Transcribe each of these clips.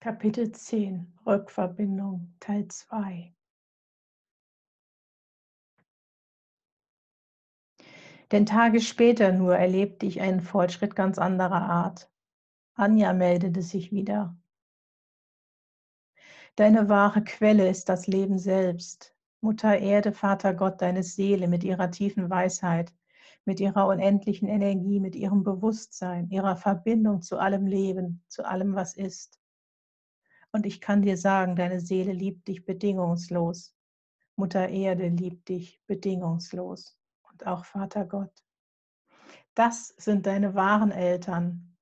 Kapitel 10 Rückverbindung Teil 2 Denn Tage später nur erlebte ich einen Fortschritt ganz anderer Art. Anja meldete sich wieder. Deine wahre Quelle ist das Leben selbst. Mutter Erde, Vater Gott, deine Seele mit ihrer tiefen Weisheit, mit ihrer unendlichen Energie, mit ihrem Bewusstsein, ihrer Verbindung zu allem Leben, zu allem, was ist. Und ich kann dir sagen, deine Seele liebt dich bedingungslos. Mutter Erde liebt dich bedingungslos. Und auch Vater Gott. Das sind deine wahren Eltern.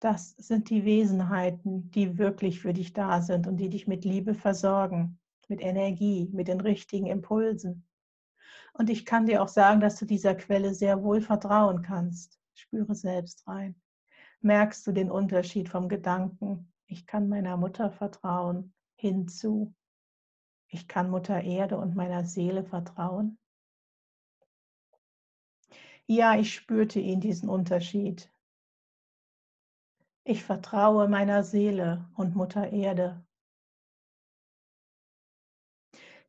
Das sind die Wesenheiten, die wirklich für dich da sind und die dich mit Liebe versorgen mit Energie, mit den richtigen Impulsen. Und ich kann dir auch sagen, dass du dieser Quelle sehr wohl vertrauen kannst. Spüre selbst rein. Merkst du den Unterschied vom Gedanken, ich kann meiner Mutter vertrauen, hinzu, ich kann Mutter Erde und meiner Seele vertrauen? Ja, ich spürte ihn, diesen Unterschied. Ich vertraue meiner Seele und Mutter Erde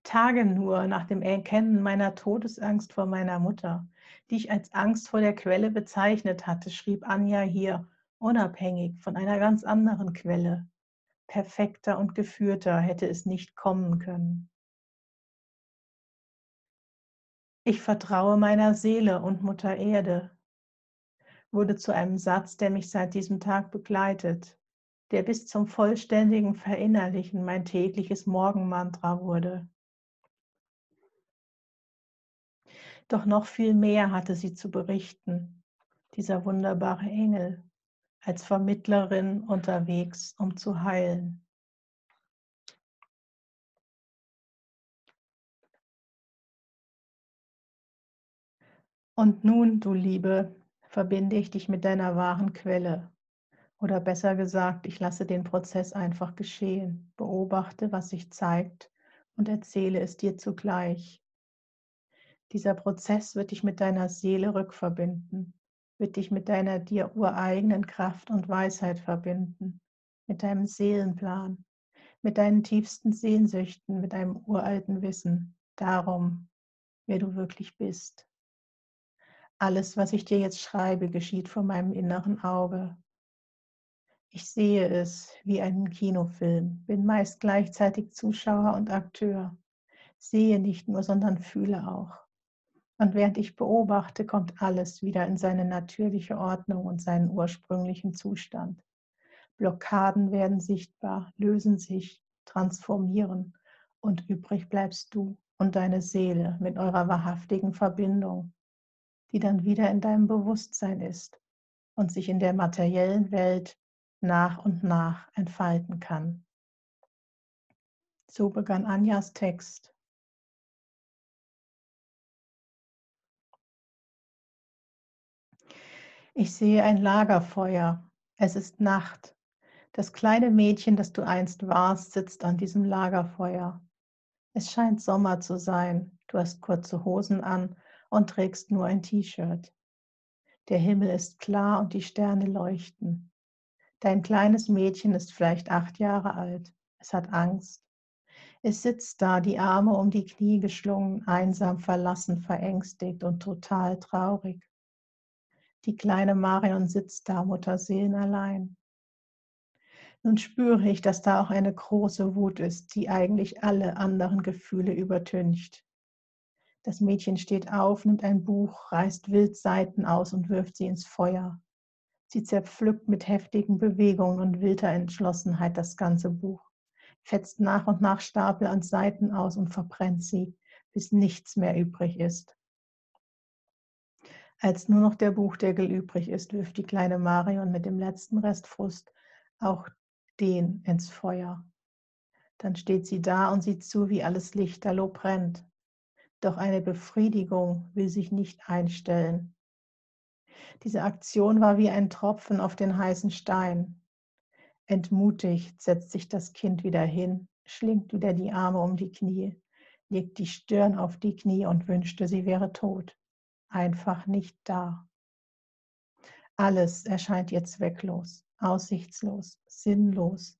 Tage nur nach dem Erkennen meiner Todesangst vor meiner Mutter, die ich als Angst vor der Quelle bezeichnet hatte, schrieb Anja hier, unabhängig von einer ganz anderen Quelle. Perfekter und geführter hätte es nicht kommen können. Ich vertraue meiner Seele und Mutter Erde, wurde zu einem Satz, der mich seit diesem Tag begleitet, der bis zum vollständigen Verinnerlichen mein tägliches Morgenmantra wurde. Doch noch viel mehr hatte sie zu berichten, dieser wunderbare Engel, als Vermittlerin unterwegs, um zu heilen. Und nun, du Liebe, verbinde ich dich mit deiner wahren Quelle. Oder besser gesagt, ich lasse den Prozess einfach geschehen, beobachte, was sich zeigt und erzähle es dir zugleich. Dieser Prozess wird dich mit deiner Seele rückverbinden, wird dich mit deiner dir ureigenen Kraft und Weisheit verbinden, mit deinem Seelenplan, mit deinen tiefsten Sehnsüchten, mit deinem uralten Wissen darum, wer du wirklich bist. Alles, was ich dir jetzt schreibe, geschieht vor meinem inneren Auge. Ich sehe es wie einen Kinofilm, bin meist gleichzeitig Zuschauer und Akteur, sehe nicht nur, sondern fühle auch. Und während ich beobachte, kommt alles wieder in seine natürliche Ordnung und seinen ursprünglichen Zustand. Blockaden werden sichtbar, lösen sich, transformieren und übrig bleibst du und deine Seele mit eurer wahrhaftigen Verbindung, die dann wieder in deinem Bewusstsein ist und sich in der materiellen Welt nach und nach entfalten kann. So begann Anjas Text. Ich sehe ein Lagerfeuer. Es ist Nacht. Das kleine Mädchen, das du einst warst, sitzt an diesem Lagerfeuer. Es scheint Sommer zu sein. Du hast kurze Hosen an und trägst nur ein T-Shirt. Der Himmel ist klar und die Sterne leuchten. Dein kleines Mädchen ist vielleicht acht Jahre alt. Es hat Angst. Es sitzt da, die Arme um die Knie geschlungen, einsam, verlassen, verängstigt und total traurig. Die kleine Marion sitzt da, Mutterseelen allein. Nun spüre ich, dass da auch eine große Wut ist, die eigentlich alle anderen Gefühle übertüncht. Das Mädchen steht auf, nimmt ein Buch, reißt wild Seiten aus und wirft sie ins Feuer. Sie zerpflückt mit heftigen Bewegungen und wilder Entschlossenheit das ganze Buch, fetzt nach und nach Stapel an Seiten aus und verbrennt sie, bis nichts mehr übrig ist. Als nur noch der Buchdeckel übrig ist, wirft die kleine Marion mit dem letzten Rest Frust auch den ins Feuer. Dann steht sie da und sieht zu, wie alles lichterloh brennt. Doch eine Befriedigung will sich nicht einstellen. Diese Aktion war wie ein Tropfen auf den heißen Stein. Entmutigt setzt sich das Kind wieder hin, schlingt wieder die Arme um die Knie, legt die Stirn auf die Knie und wünschte, sie wäre tot einfach nicht da. Alles erscheint ihr zwecklos, aussichtslos, sinnlos.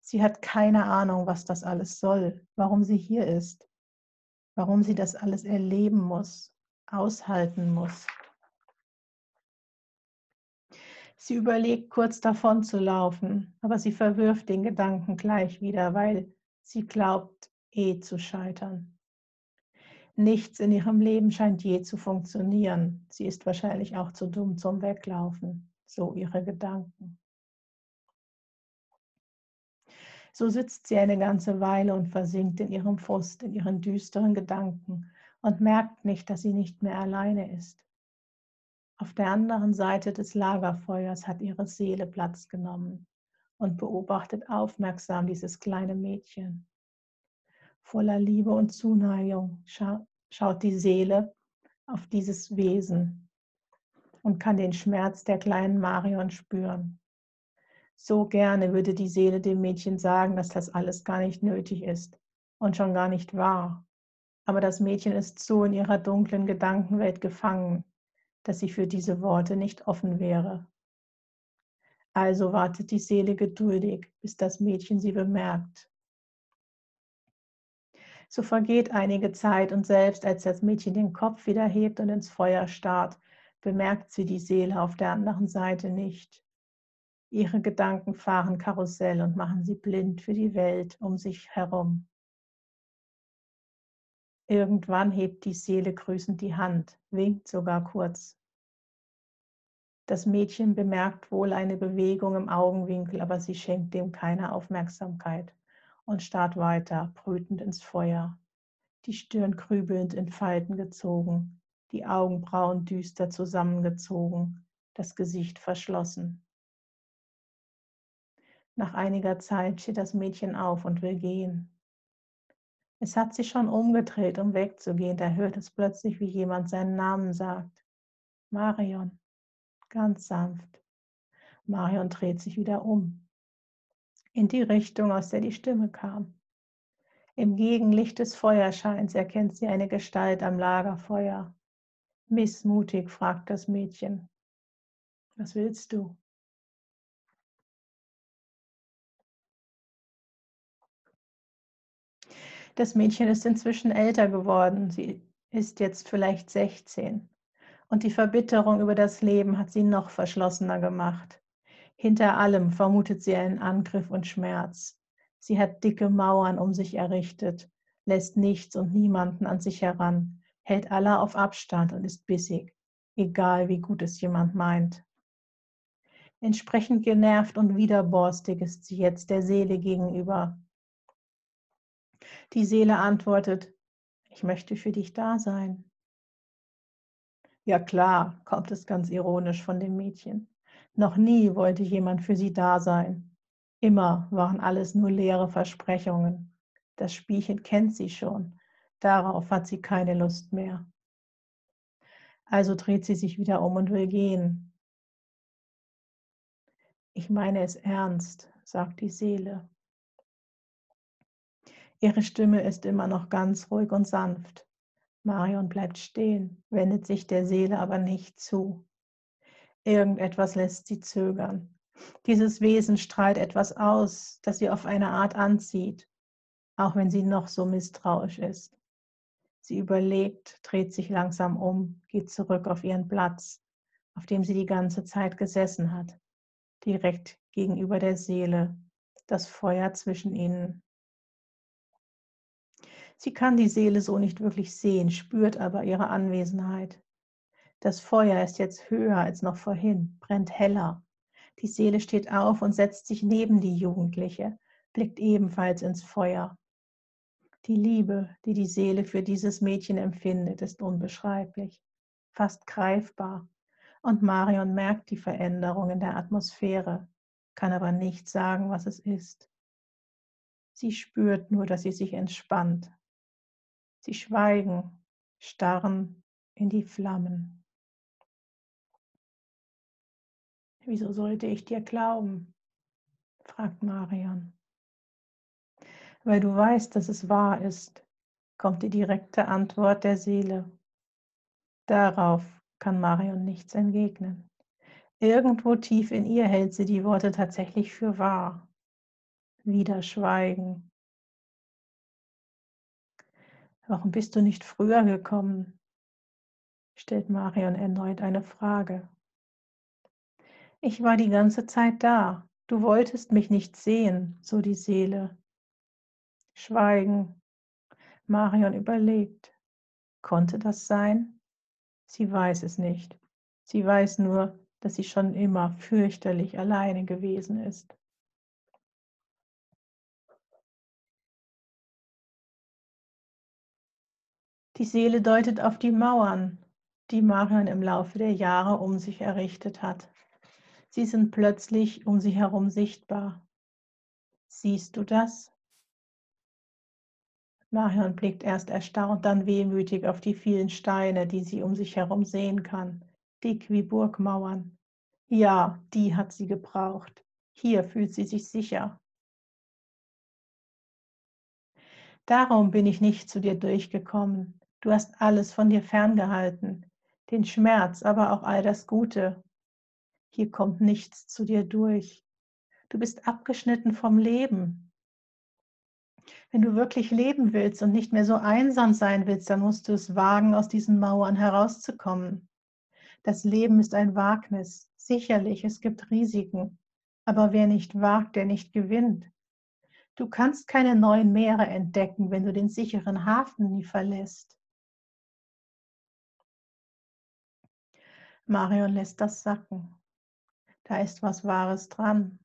Sie hat keine Ahnung, was das alles soll, warum sie hier ist, warum sie das alles erleben muss, aushalten muss. Sie überlegt kurz davon zu laufen, aber sie verwirft den Gedanken gleich wieder, weil sie glaubt, eh zu scheitern. Nichts in ihrem Leben scheint je zu funktionieren. Sie ist wahrscheinlich auch zu dumm zum Weglaufen. So ihre Gedanken. So sitzt sie eine ganze Weile und versinkt in ihrem Frust, in ihren düsteren Gedanken und merkt nicht, dass sie nicht mehr alleine ist. Auf der anderen Seite des Lagerfeuers hat ihre Seele Platz genommen und beobachtet aufmerksam dieses kleine Mädchen. Voller Liebe und Zuneigung scha schaut die Seele auf dieses Wesen und kann den Schmerz der kleinen Marion spüren. So gerne würde die Seele dem Mädchen sagen, dass das alles gar nicht nötig ist und schon gar nicht wahr. Aber das Mädchen ist so in ihrer dunklen Gedankenwelt gefangen, dass sie für diese Worte nicht offen wäre. Also wartet die Seele geduldig, bis das Mädchen sie bemerkt. So vergeht einige Zeit und selbst als das Mädchen den Kopf wieder hebt und ins Feuer starrt, bemerkt sie die Seele auf der anderen Seite nicht. Ihre Gedanken fahren Karussell und machen sie blind für die Welt um sich herum. Irgendwann hebt die Seele grüßend die Hand, winkt sogar kurz. Das Mädchen bemerkt wohl eine Bewegung im Augenwinkel, aber sie schenkt dem keine Aufmerksamkeit und starrt weiter, brütend ins Feuer, die Stirn grübelnd in Falten gezogen, die Augenbrauen düster zusammengezogen, das Gesicht verschlossen. Nach einiger Zeit steht das Mädchen auf und will gehen. Es hat sich schon umgedreht, um wegzugehen, da hört es plötzlich, wie jemand seinen Namen sagt. Marion, ganz sanft. Marion dreht sich wieder um, in die Richtung, aus der die Stimme kam. Im Gegenlicht des Feuerscheins erkennt sie eine Gestalt am Lagerfeuer. Missmutig fragt das Mädchen, was willst du? Das Mädchen ist inzwischen älter geworden. Sie ist jetzt vielleicht 16. Und die Verbitterung über das Leben hat sie noch verschlossener gemacht. Hinter allem vermutet sie einen Angriff und Schmerz. Sie hat dicke Mauern um sich errichtet, lässt nichts und niemanden an sich heran, hält alle auf Abstand und ist bissig, egal wie gut es jemand meint. Entsprechend genervt und widerborstig ist sie jetzt der Seele gegenüber, die Seele antwortet, ich möchte für dich da sein. Ja klar, kommt es ganz ironisch von dem Mädchen. Noch nie wollte jemand für sie da sein. Immer waren alles nur leere Versprechungen. Das Spielchen kennt sie schon. Darauf hat sie keine Lust mehr. Also dreht sie sich wieder um und will gehen. Ich meine es ernst, sagt die Seele. Ihre Stimme ist immer noch ganz ruhig und sanft. Marion bleibt stehen, wendet sich der Seele aber nicht zu. Irgendetwas lässt sie zögern. Dieses Wesen strahlt etwas aus, das sie auf eine Art anzieht, auch wenn sie noch so misstrauisch ist. Sie überlegt, dreht sich langsam um, geht zurück auf ihren Platz, auf dem sie die ganze Zeit gesessen hat, direkt gegenüber der Seele, das Feuer zwischen ihnen. Sie kann die Seele so nicht wirklich sehen, spürt aber ihre Anwesenheit. Das Feuer ist jetzt höher als noch vorhin, brennt heller. Die Seele steht auf und setzt sich neben die Jugendliche, blickt ebenfalls ins Feuer. Die Liebe, die die Seele für dieses Mädchen empfindet, ist unbeschreiblich, fast greifbar. Und Marion merkt die Veränderung in der Atmosphäre, kann aber nicht sagen, was es ist. Sie spürt nur, dass sie sich entspannt, Sie schweigen, starren in die Flammen. Wieso sollte ich dir glauben? fragt Marion. Weil du weißt, dass es wahr ist, kommt die direkte Antwort der Seele. Darauf kann Marion nichts entgegnen. Irgendwo tief in ihr hält sie die Worte tatsächlich für wahr. Wieder Schweigen. Warum bist du nicht früher gekommen? stellt Marion erneut eine Frage. Ich war die ganze Zeit da. Du wolltest mich nicht sehen, so die Seele. Schweigen. Marion überlegt. Konnte das sein? Sie weiß es nicht. Sie weiß nur, dass sie schon immer fürchterlich alleine gewesen ist. Die Seele deutet auf die Mauern, die Marion im Laufe der Jahre um sich errichtet hat. Sie sind plötzlich um sie herum sichtbar. Siehst du das? Marion blickt erst erstaunt, dann wehmütig auf die vielen Steine, die sie um sich herum sehen kann, dick wie Burgmauern. Ja, die hat sie gebraucht. Hier fühlt sie sich sicher. Darum bin ich nicht zu dir durchgekommen. Du hast alles von dir ferngehalten, den Schmerz, aber auch all das Gute. Hier kommt nichts zu dir durch. Du bist abgeschnitten vom Leben. Wenn du wirklich leben willst und nicht mehr so einsam sein willst, dann musst du es wagen, aus diesen Mauern herauszukommen. Das Leben ist ein Wagnis. Sicherlich, es gibt Risiken. Aber wer nicht wagt, der nicht gewinnt. Du kannst keine neuen Meere entdecken, wenn du den sicheren Hafen nie verlässt. Marion lässt das sacken. Da ist was Wahres dran.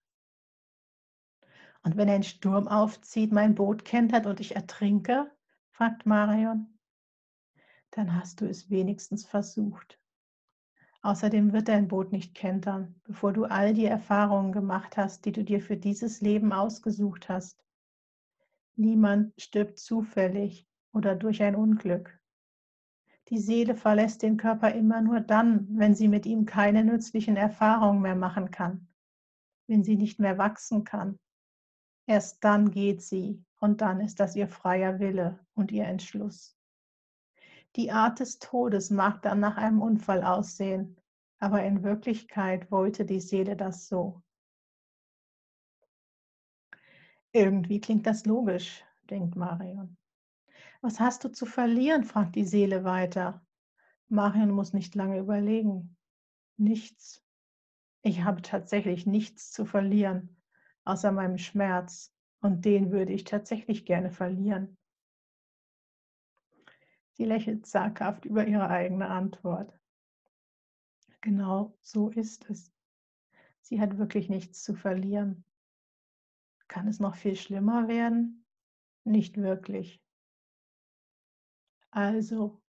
Und wenn ein Sturm aufzieht, mein Boot kentert und ich ertrinke, fragt Marion, dann hast du es wenigstens versucht. Außerdem wird dein Boot nicht kentern, bevor du all die Erfahrungen gemacht hast, die du dir für dieses Leben ausgesucht hast. Niemand stirbt zufällig oder durch ein Unglück. Die Seele verlässt den Körper immer nur dann, wenn sie mit ihm keine nützlichen Erfahrungen mehr machen kann, wenn sie nicht mehr wachsen kann. Erst dann geht sie und dann ist das ihr freier Wille und ihr Entschluss. Die Art des Todes mag dann nach einem Unfall aussehen, aber in Wirklichkeit wollte die Seele das so. Irgendwie klingt das logisch, denkt Marion. Was hast du zu verlieren? fragt die Seele weiter. Marion muss nicht lange überlegen. Nichts. Ich habe tatsächlich nichts zu verlieren, außer meinem Schmerz. Und den würde ich tatsächlich gerne verlieren. Sie lächelt zaghaft über ihre eigene Antwort. Genau so ist es. Sie hat wirklich nichts zu verlieren. Kann es noch viel schlimmer werden? Nicht wirklich. Also,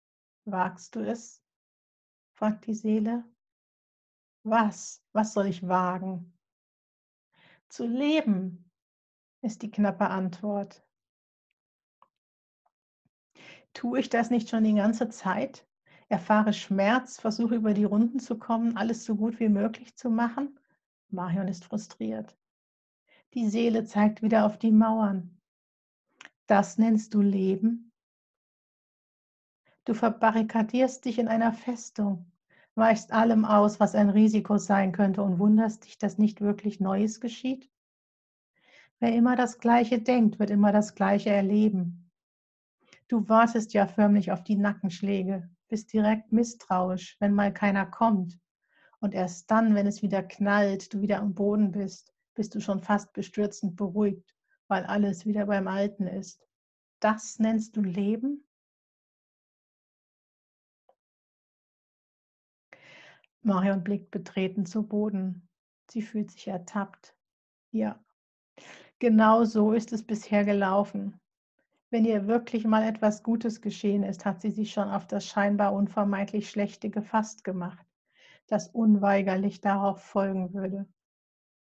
wagst du es? fragt die Seele. Was? Was soll ich wagen? Zu leben, ist die knappe Antwort. Tue ich das nicht schon die ganze Zeit? Erfahre Schmerz, versuche über die Runden zu kommen, alles so gut wie möglich zu machen? Marion ist frustriert. Die Seele zeigt wieder auf die Mauern. Das nennst du Leben? Du verbarrikadierst dich in einer Festung, weichst allem aus, was ein Risiko sein könnte und wunderst dich, dass nicht wirklich Neues geschieht? Wer immer das Gleiche denkt, wird immer das Gleiche erleben. Du wartest ja förmlich auf die Nackenschläge, bist direkt misstrauisch, wenn mal keiner kommt. Und erst dann, wenn es wieder knallt, du wieder am Boden bist, bist du schon fast bestürzend beruhigt, weil alles wieder beim Alten ist. Das nennst du Leben? Marion blickt betreten zu Boden. Sie fühlt sich ertappt. Ja, genau so ist es bisher gelaufen. Wenn ihr wirklich mal etwas Gutes geschehen ist, hat sie sich schon auf das scheinbar unvermeidlich Schlechte gefasst gemacht, das unweigerlich darauf folgen würde.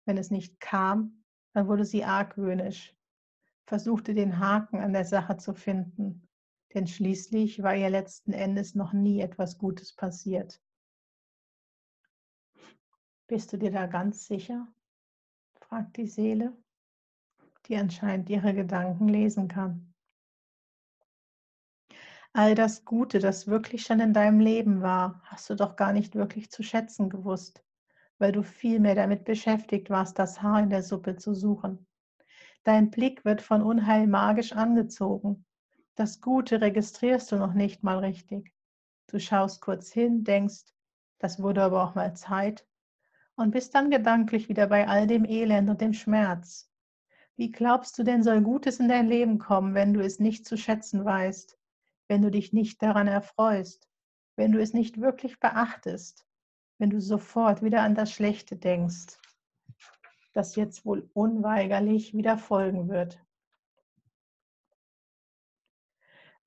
Wenn es nicht kam, dann wurde sie argwöhnisch, versuchte den Haken an der Sache zu finden, denn schließlich war ihr letzten Endes noch nie etwas Gutes passiert. Bist du dir da ganz sicher? fragt die Seele, die anscheinend ihre Gedanken lesen kann. All das Gute, das wirklich schon in deinem Leben war, hast du doch gar nicht wirklich zu schätzen gewusst, weil du viel mehr damit beschäftigt warst, das Haar in der Suppe zu suchen. Dein Blick wird von Unheil magisch angezogen. Das Gute registrierst du noch nicht mal richtig. Du schaust kurz hin, denkst, das wurde aber auch mal Zeit und bist dann gedanklich wieder bei all dem Elend und dem Schmerz. Wie glaubst du denn, soll Gutes in dein Leben kommen, wenn du es nicht zu schätzen weißt, wenn du dich nicht daran erfreust, wenn du es nicht wirklich beachtest, wenn du sofort wieder an das Schlechte denkst, das jetzt wohl unweigerlich wieder folgen wird?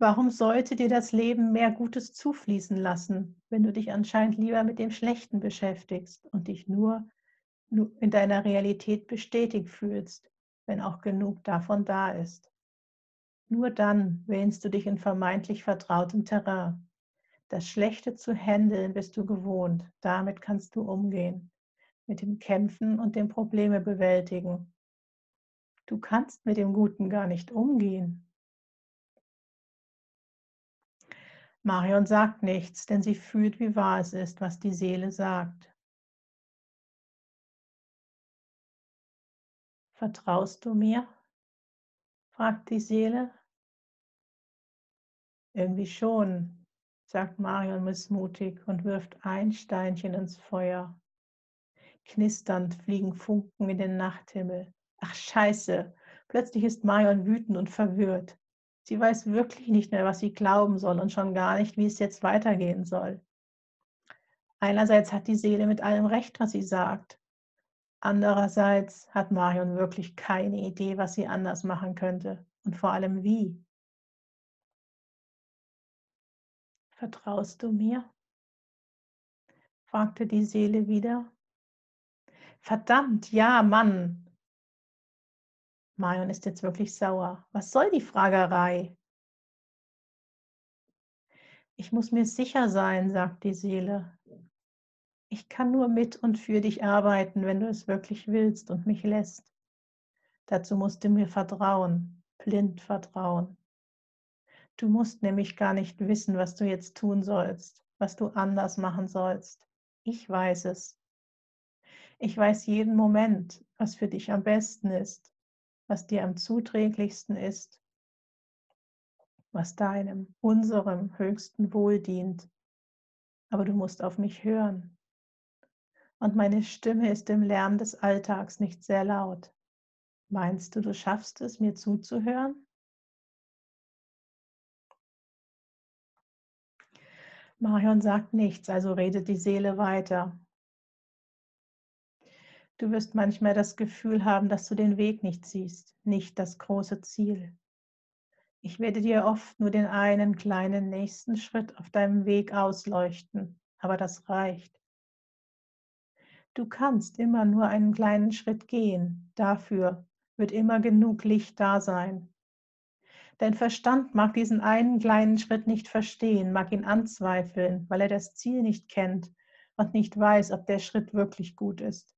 Warum sollte dir das Leben mehr Gutes zufließen lassen, wenn du dich anscheinend lieber mit dem Schlechten beschäftigst und dich nur in deiner Realität bestätigt fühlst, wenn auch genug davon da ist? Nur dann wähnst du dich in vermeintlich vertrautem Terrain. Das Schlechte zu handeln bist du gewohnt, damit kannst du umgehen, mit dem Kämpfen und dem Probleme bewältigen. Du kannst mit dem Guten gar nicht umgehen, Marion sagt nichts, denn sie fühlt, wie wahr es ist, was die Seele sagt. Vertraust du mir? fragt die Seele. Irgendwie schon, sagt Marion missmutig und wirft ein Steinchen ins Feuer. Knisternd fliegen Funken in den Nachthimmel. Ach scheiße, plötzlich ist Marion wütend und verwirrt. Sie weiß wirklich nicht mehr, was sie glauben soll und schon gar nicht, wie es jetzt weitergehen soll. Einerseits hat die Seele mit allem recht, was sie sagt. Andererseits hat Marion wirklich keine Idee, was sie anders machen könnte und vor allem wie. Vertraust du mir? fragte die Seele wieder. Verdammt, ja, Mann, Marion ist jetzt wirklich sauer. Was soll die Fragerei? Ich muss mir sicher sein, sagt die Seele. Ich kann nur mit und für dich arbeiten, wenn du es wirklich willst und mich lässt. Dazu musst du mir vertrauen, blind vertrauen. Du musst nämlich gar nicht wissen, was du jetzt tun sollst, was du anders machen sollst. Ich weiß es. Ich weiß jeden Moment, was für dich am besten ist was dir am zuträglichsten ist, was deinem, unserem höchsten Wohl dient. Aber du musst auf mich hören. Und meine Stimme ist im Lärm des Alltags nicht sehr laut. Meinst du, du schaffst es, mir zuzuhören? Marion sagt nichts, also redet die Seele weiter. Du wirst manchmal das Gefühl haben, dass du den Weg nicht siehst, nicht das große Ziel. Ich werde dir oft nur den einen kleinen nächsten Schritt auf deinem Weg ausleuchten, aber das reicht. Du kannst immer nur einen kleinen Schritt gehen, dafür wird immer genug Licht da sein. Dein Verstand mag diesen einen kleinen Schritt nicht verstehen, mag ihn anzweifeln, weil er das Ziel nicht kennt und nicht weiß, ob der Schritt wirklich gut ist.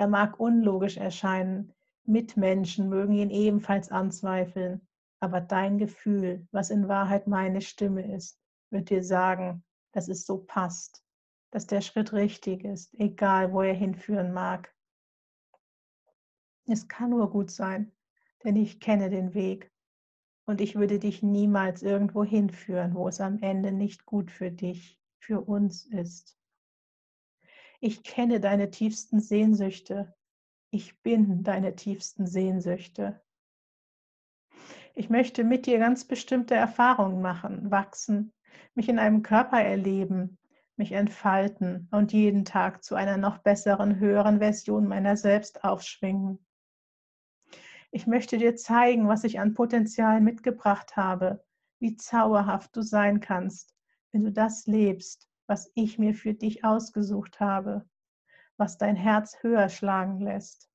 Er mag unlogisch erscheinen, Mitmenschen mögen ihn ebenfalls anzweifeln, aber dein Gefühl, was in Wahrheit meine Stimme ist, wird dir sagen, dass es so passt, dass der Schritt richtig ist, egal wo er hinführen mag. Es kann nur gut sein, denn ich kenne den Weg und ich würde dich niemals irgendwo hinführen, wo es am Ende nicht gut für dich, für uns ist. Ich kenne deine tiefsten Sehnsüchte. Ich bin deine tiefsten Sehnsüchte. Ich möchte mit dir ganz bestimmte Erfahrungen machen, wachsen, mich in einem Körper erleben, mich entfalten und jeden Tag zu einer noch besseren, höheren Version meiner selbst aufschwingen. Ich möchte dir zeigen, was ich an Potenzial mitgebracht habe, wie zauberhaft du sein kannst, wenn du das lebst, was ich mir für dich ausgesucht habe, was dein Herz höher schlagen lässt.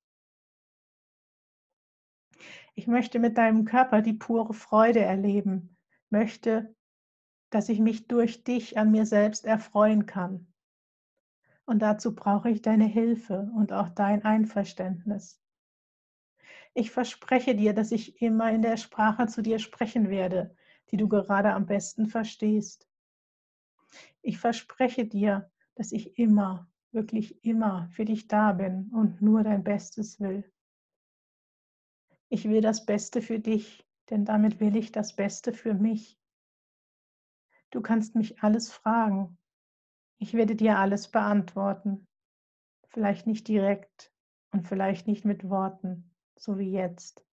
Ich möchte mit deinem Körper die pure Freude erleben, möchte, dass ich mich durch dich an mir selbst erfreuen kann. Und dazu brauche ich deine Hilfe und auch dein Einverständnis. Ich verspreche dir, dass ich immer in der Sprache zu dir sprechen werde, die du gerade am besten verstehst. Ich verspreche dir, dass ich immer, wirklich immer für dich da bin und nur dein Bestes will. Ich will das Beste für dich, denn damit will ich das Beste für mich. Du kannst mich alles fragen. Ich werde dir alles beantworten. Vielleicht nicht direkt und vielleicht nicht mit Worten, so wie jetzt,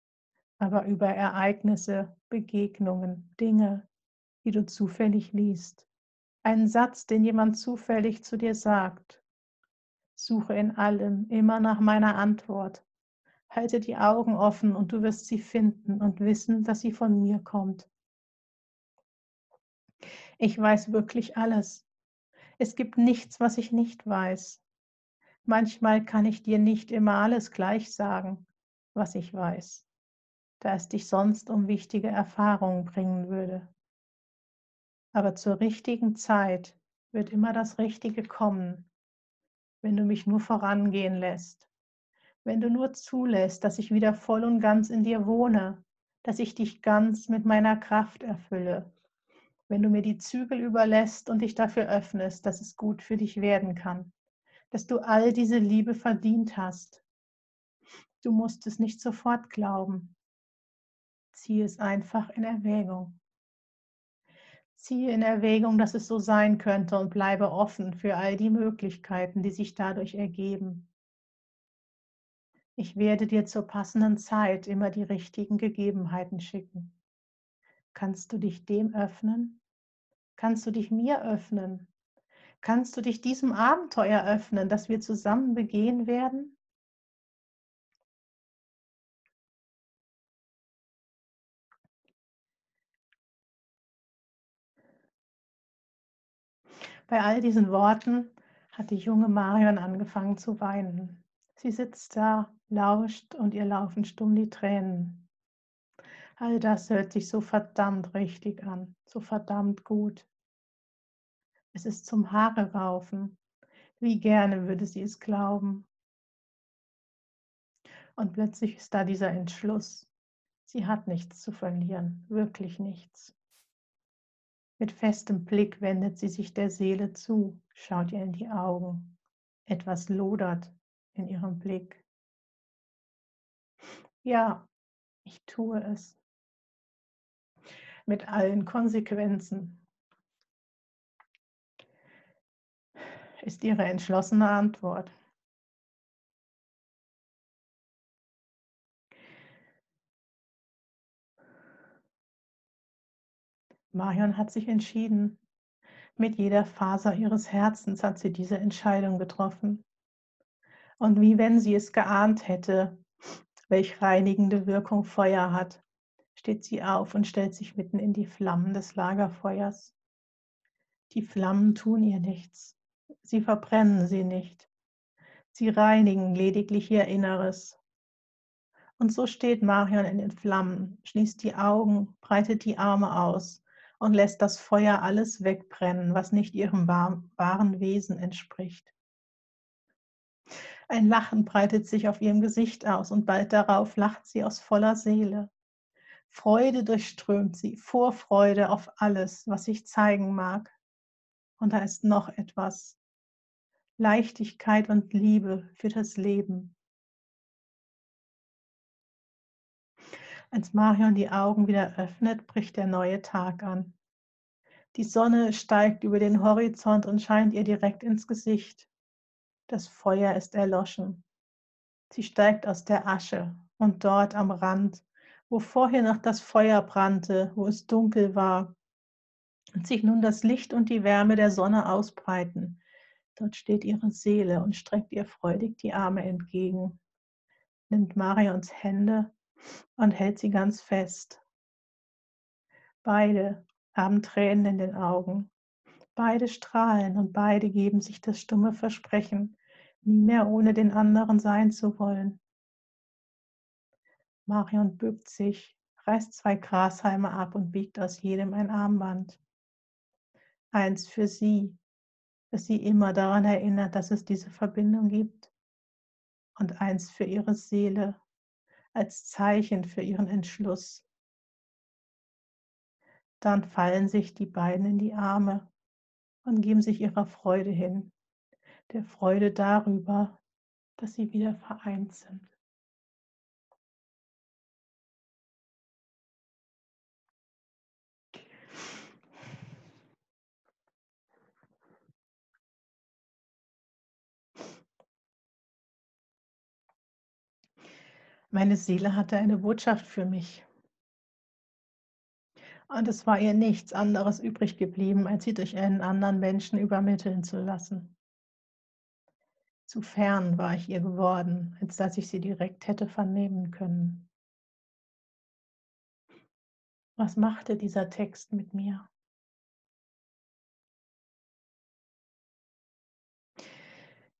aber über Ereignisse, Begegnungen, Dinge, die du zufällig liest. Einen Satz, den jemand zufällig zu dir sagt. Suche in allem immer nach meiner Antwort. Halte die Augen offen und du wirst sie finden und wissen, dass sie von mir kommt. Ich weiß wirklich alles. Es gibt nichts, was ich nicht weiß. Manchmal kann ich dir nicht immer alles gleich sagen, was ich weiß, da es dich sonst um wichtige Erfahrungen bringen würde. Aber zur richtigen Zeit wird immer das Richtige kommen, wenn du mich nur vorangehen lässt, wenn du nur zulässt, dass ich wieder voll und ganz in dir wohne, dass ich dich ganz mit meiner Kraft erfülle wenn du mir die Zügel überlässt und dich dafür öffnest, dass es gut für dich werden kann, dass du all diese Liebe verdient hast. Du musst es nicht sofort glauben. Ziehe es einfach in Erwägung. Ziehe in Erwägung, dass es so sein könnte und bleibe offen für all die Möglichkeiten, die sich dadurch ergeben. Ich werde dir zur passenden Zeit immer die richtigen Gegebenheiten schicken. Kannst du dich dem öffnen? Kannst du dich mir öffnen? Kannst du dich diesem Abenteuer öffnen, das wir zusammen begehen werden? Bei all diesen Worten hat die junge Marion angefangen zu weinen. Sie sitzt da, lauscht und ihr laufen stumm die Tränen. All das hört sich so verdammt richtig an, so verdammt gut. Es ist zum Haare raufen. Wie gerne würde sie es glauben. Und plötzlich ist da dieser Entschluss. Sie hat nichts zu verlieren, wirklich nichts. Mit festem Blick wendet sie sich der Seele zu, schaut ihr in die Augen. Etwas lodert in ihrem Blick. Ja, ich tue es. Mit allen Konsequenzen, ist ihre entschlossene Antwort. Marion hat sich entschieden. Mit jeder Faser ihres Herzens hat sie diese Entscheidung getroffen. Und wie wenn sie es geahnt hätte, welch reinigende Wirkung Feuer hat, steht sie auf und stellt sich mitten in die Flammen des Lagerfeuers. Die Flammen tun ihr nichts. Sie verbrennen sie nicht. Sie reinigen lediglich ihr Inneres. Und so steht Marion in den Flammen, schließt die Augen, breitet die Arme aus und lässt das Feuer alles wegbrennen, was nicht ihrem wahren Wesen entspricht. Ein Lachen breitet sich auf ihrem Gesicht aus und bald darauf lacht sie aus voller Seele. Freude durchströmt sie, Vorfreude auf alles, was sich zeigen mag. Und da ist noch etwas, Leichtigkeit und Liebe für das Leben. Als Marion die Augen wieder öffnet, bricht der neue Tag an. Die Sonne steigt über den Horizont und scheint ihr direkt ins Gesicht. Das Feuer ist erloschen. Sie steigt aus der Asche und dort am Rand, wo vorher noch das Feuer brannte, wo es dunkel war und sich nun das Licht und die Wärme der Sonne ausbreiten, Dort steht ihre Seele und streckt ihr freudig die Arme entgegen, nimmt Marions Hände und hält sie ganz fest. Beide haben Tränen in den Augen. Beide strahlen und beide geben sich das stumme Versprechen, nie mehr ohne den anderen sein zu wollen. Marion bückt sich, reißt zwei Grashalme ab und biegt aus jedem ein Armband. Eins für sie, dass sie immer daran erinnert, dass es diese Verbindung gibt. Und eins für ihre Seele als Zeichen für ihren Entschluss. Dann fallen sich die beiden in die Arme und geben sich ihrer Freude hin, der Freude darüber, dass sie wieder vereint sind. Meine Seele hatte eine Botschaft für mich. Und es war ihr nichts anderes übrig geblieben, als sie durch einen anderen Menschen übermitteln zu lassen. Zu fern war ich ihr geworden, als dass ich sie direkt hätte vernehmen können. Was machte dieser Text mit mir?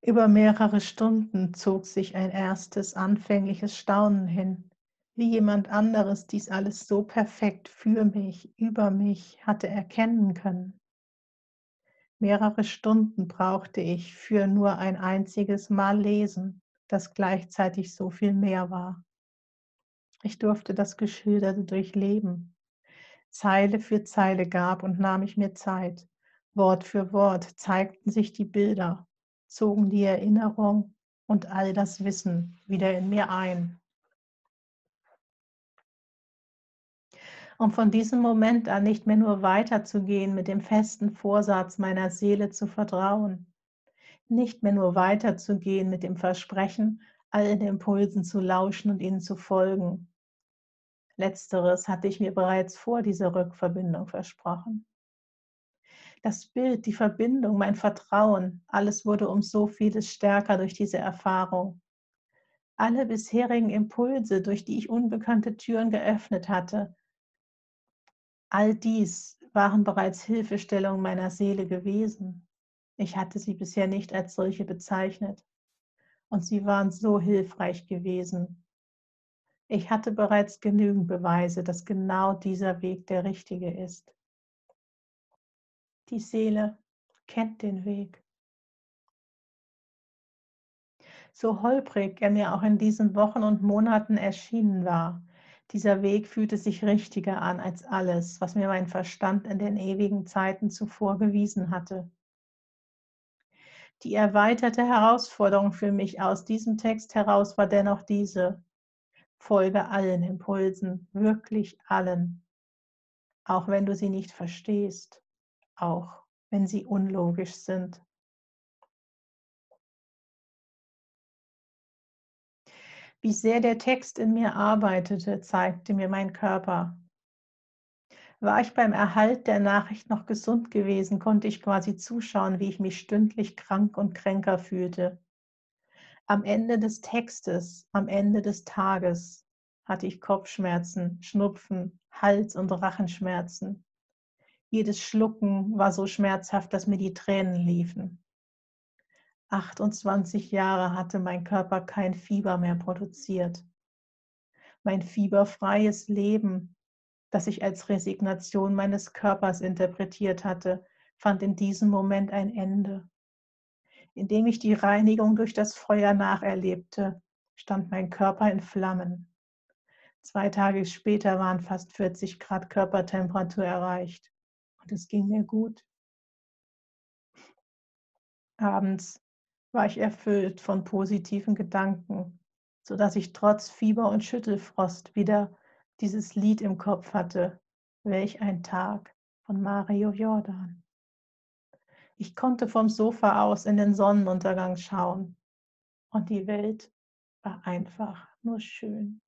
Über mehrere Stunden zog sich ein erstes anfängliches Staunen hin, wie jemand anderes dies alles so perfekt für mich, über mich hatte erkennen können. Mehrere Stunden brauchte ich für nur ein einziges Mal lesen, das gleichzeitig so viel mehr war. Ich durfte das Geschilderte durchleben. Zeile für Zeile gab und nahm ich mir Zeit. Wort für Wort zeigten sich die Bilder, zogen die Erinnerung und all das Wissen wieder in mir ein. um von diesem Moment an nicht mehr nur weiterzugehen mit dem festen Vorsatz meiner Seele zu vertrauen, nicht mehr nur weiterzugehen mit dem Versprechen, allen Impulsen zu lauschen und ihnen zu folgen. Letzteres hatte ich mir bereits vor dieser Rückverbindung versprochen. Das Bild, die Verbindung, mein Vertrauen, alles wurde um so vieles stärker durch diese Erfahrung. Alle bisherigen Impulse, durch die ich unbekannte Türen geöffnet hatte, All dies waren bereits Hilfestellungen meiner Seele gewesen. Ich hatte sie bisher nicht als solche bezeichnet. Und sie waren so hilfreich gewesen. Ich hatte bereits genügend Beweise, dass genau dieser Weg der richtige ist. Die Seele kennt den Weg. So holprig er mir auch in diesen Wochen und Monaten erschienen war, dieser Weg fühlte sich richtiger an als alles, was mir mein Verstand in den ewigen Zeiten zuvor gewiesen hatte. Die erweiterte Herausforderung für mich aus diesem Text heraus war dennoch diese. Folge allen Impulsen, wirklich allen, auch wenn du sie nicht verstehst, auch wenn sie unlogisch sind. Wie sehr der Text in mir arbeitete, zeigte mir mein Körper. War ich beim Erhalt der Nachricht noch gesund gewesen, konnte ich quasi zuschauen, wie ich mich stündlich krank und kränker fühlte. Am Ende des Textes, am Ende des Tages hatte ich Kopfschmerzen, Schnupfen, Hals- und Rachenschmerzen. Jedes Schlucken war so schmerzhaft, dass mir die Tränen liefen. 28 Jahre hatte mein Körper kein Fieber mehr produziert. Mein fieberfreies Leben, das ich als Resignation meines Körpers interpretiert hatte, fand in diesem Moment ein Ende. Indem ich die Reinigung durch das Feuer nacherlebte, stand mein Körper in Flammen. Zwei Tage später waren fast 40 Grad Körpertemperatur erreicht und es ging mir gut. Abends war ich erfüllt von positiven Gedanken, sodass ich trotz Fieber und Schüttelfrost wieder dieses Lied im Kopf hatte, Welch ein Tag von Mario Jordan. Ich konnte vom Sofa aus in den Sonnenuntergang schauen und die Welt war einfach nur schön.